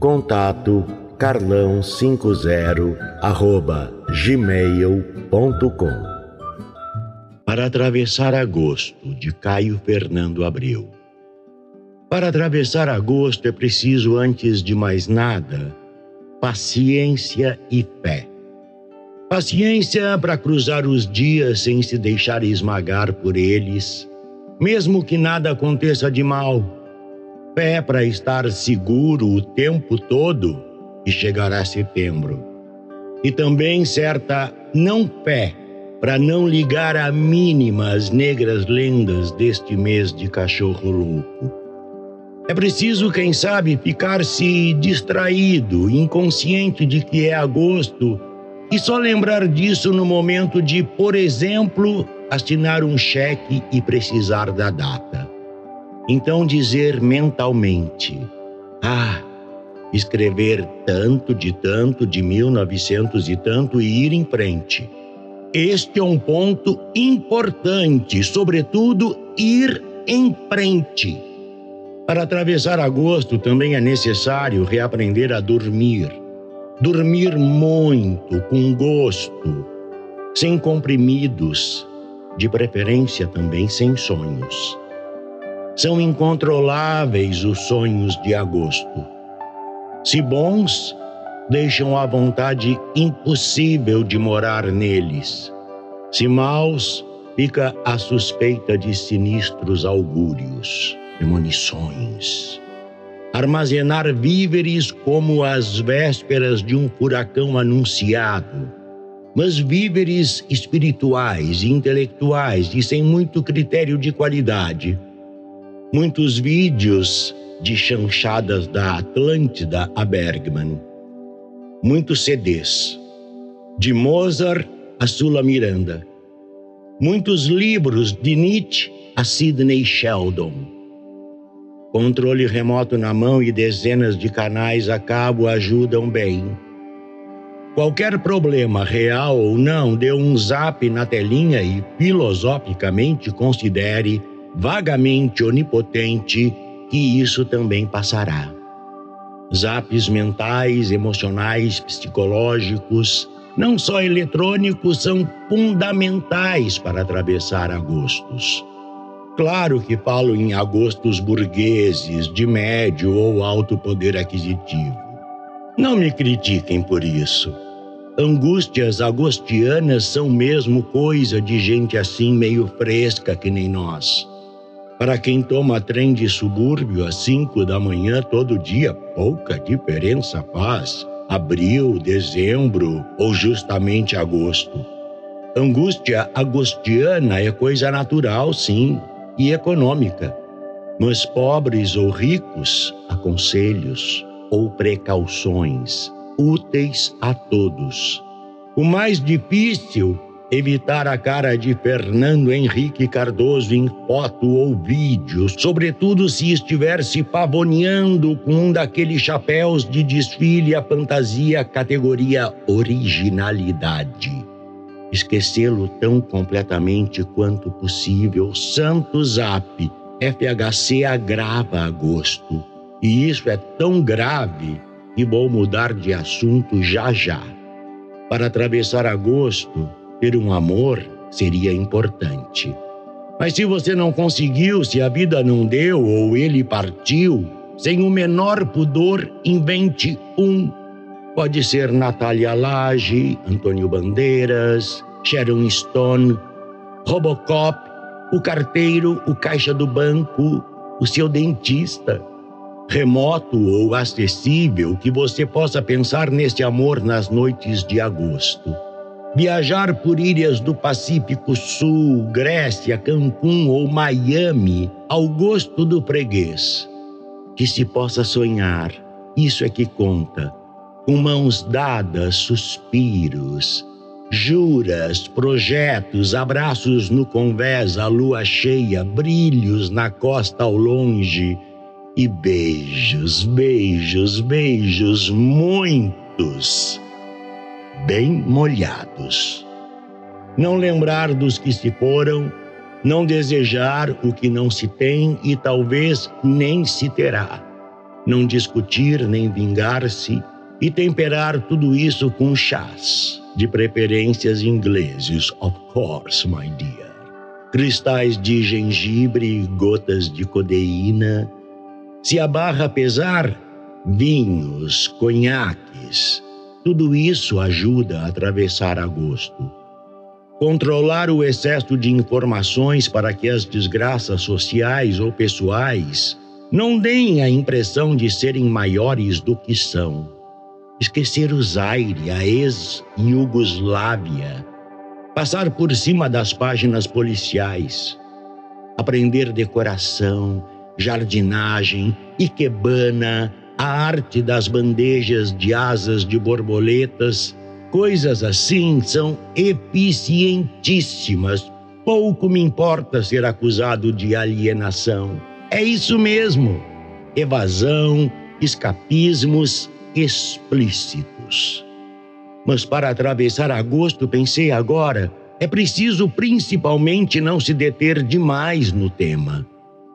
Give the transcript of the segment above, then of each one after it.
Contato carlão50 arroba gmail.com Para atravessar agosto, de Caio Fernando Abreu. Para atravessar agosto é preciso, antes de mais nada, paciência e fé. Paciência para cruzar os dias sem se deixar esmagar por eles, mesmo que nada aconteça de mal fé para estar seguro o tempo todo e chegará setembro. E também certa não fé para não ligar a mínima as negras lendas deste mês de cachorro louco. É preciso, quem sabe, ficar-se distraído, inconsciente de que é agosto e só lembrar disso no momento de, por exemplo, assinar um cheque e precisar da data. Então dizer mentalmente: Ah, escrever tanto de tanto de 1900 e tanto e ir em frente. Este é um ponto importante, sobretudo ir em frente. Para atravessar agosto também é necessário reaprender a dormir. Dormir muito, com gosto, sem comprimidos, de preferência também sem sonhos. São incontroláveis os sonhos de agosto. Se bons, deixam a vontade impossível de morar neles. Se maus, fica a suspeita de sinistros augúrios, premonições. Armazenar víveres como as vésperas de um furacão anunciado, mas víveres espirituais e intelectuais e sem muito critério de qualidade muitos vídeos de chanchadas da Atlântida a Bergman, muitos CDs, de Mozart a Sula Miranda, muitos livros de Nietzsche a Sidney Sheldon. Controle remoto na mão e dezenas de canais a cabo ajudam bem. Qualquer problema, real ou não, dê um zap na telinha e filosoficamente considere vagamente onipotente que isso também passará. Zaps mentais, emocionais, psicológicos, não só eletrônicos, são fundamentais para atravessar agostos. Claro que falo em agostos burgueses, de médio ou alto poder aquisitivo. Não me critiquem por isso. Angústias agostianas são mesmo coisa de gente assim meio fresca que nem nós. Para quem toma trem de subúrbio às cinco da manhã todo dia, pouca diferença faz. Abril, dezembro ou justamente agosto. Angústia agostiana é coisa natural, sim, e econômica. Mas pobres ou ricos, aconselhos ou precauções úteis a todos. O mais difícil evitar a cara de Fernando Henrique Cardoso em foto ou vídeo, sobretudo se estiver se pavoneando com um daqueles chapéus de desfile a fantasia categoria originalidade. Esquecê-lo tão completamente quanto possível, Santo Zap, FHC agrava agosto. E isso é tão grave que vou mudar de assunto já já. Para atravessar agosto, ter um amor seria importante. Mas se você não conseguiu, se a vida não deu ou ele partiu, sem o menor pudor, invente um. Pode ser Natália Lage, Antônio Bandeiras, Sharon Stone, Robocop, o carteiro, o caixa do banco, o seu dentista. Remoto ou acessível que você possa pensar neste amor nas noites de agosto. Viajar por ilhas do Pacífico Sul, Grécia, Cancún ou Miami ao gosto do freguês. Que se possa sonhar, isso é que conta. Com mãos dadas, suspiros, juras, projetos, abraços no convés, a lua cheia, brilhos na costa ao longe e beijos, beijos, beijos, muitos bem molhados. Não lembrar dos que se foram, não desejar o que não se tem e talvez nem se terá. Não discutir nem vingar-se e temperar tudo isso com chás, de preferências ingleses, of course, my dear. Cristais de gengibre, gotas de codeína. Se a barra pesar, vinhos, conhaques tudo isso ajuda a atravessar agosto. Controlar o excesso de informações para que as desgraças sociais ou pessoais não deem a impressão de serem maiores do que são. Esquecer o Zaire, a ex-Yugoslávia. Passar por cima das páginas policiais. Aprender decoração, jardinagem, ikebana, a arte das bandejas de asas de borboletas, coisas assim são eficientíssimas. Pouco me importa ser acusado de alienação. É isso mesmo. Evasão, escapismos explícitos. Mas para atravessar agosto, pensei agora, é preciso principalmente não se deter demais no tema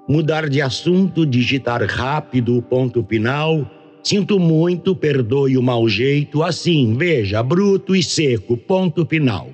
mudar de assunto, digitar rápido o ponto final. Sinto muito, perdoe o mau jeito, assim, veja, bruto e seco, ponto final.